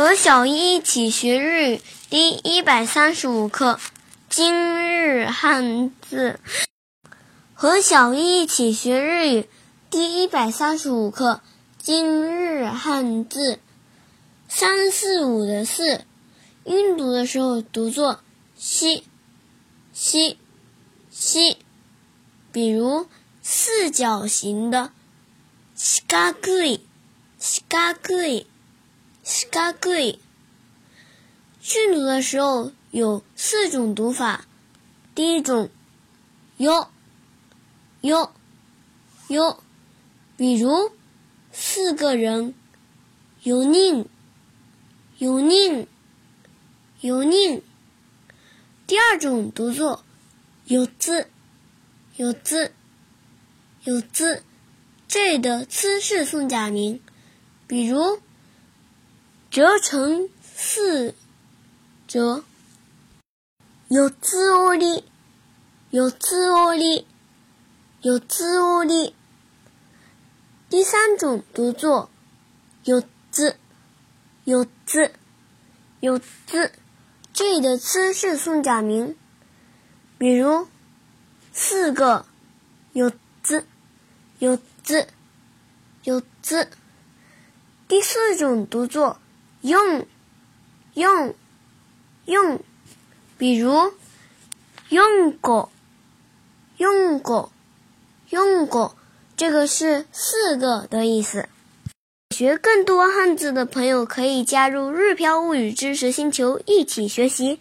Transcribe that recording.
和小一一起学日语第一百三十五课今日汉字。和小一一起学日语第一百三十五课今日汉字。三四五的四，音读的时候读作西西西，比如四角形的四角い四角い。四角い。训读的时候有四种读法。第一种，哟哟哟，比如四个人，有宁有宁有宁。第二种读作有字有字有字，这里的“字”是宋假名，比如。折成四折，有字窝里，有字窝里，有字窝里。第三种读作有字，有字，有字。这里的“字”是宋假名，比如四个有字，有字，有字。第四种读作。用，用，用，比如用过，用过，用过，这个是四个的意思。学更多汉字的朋友可以加入“日漂物语知识星球”一起学习。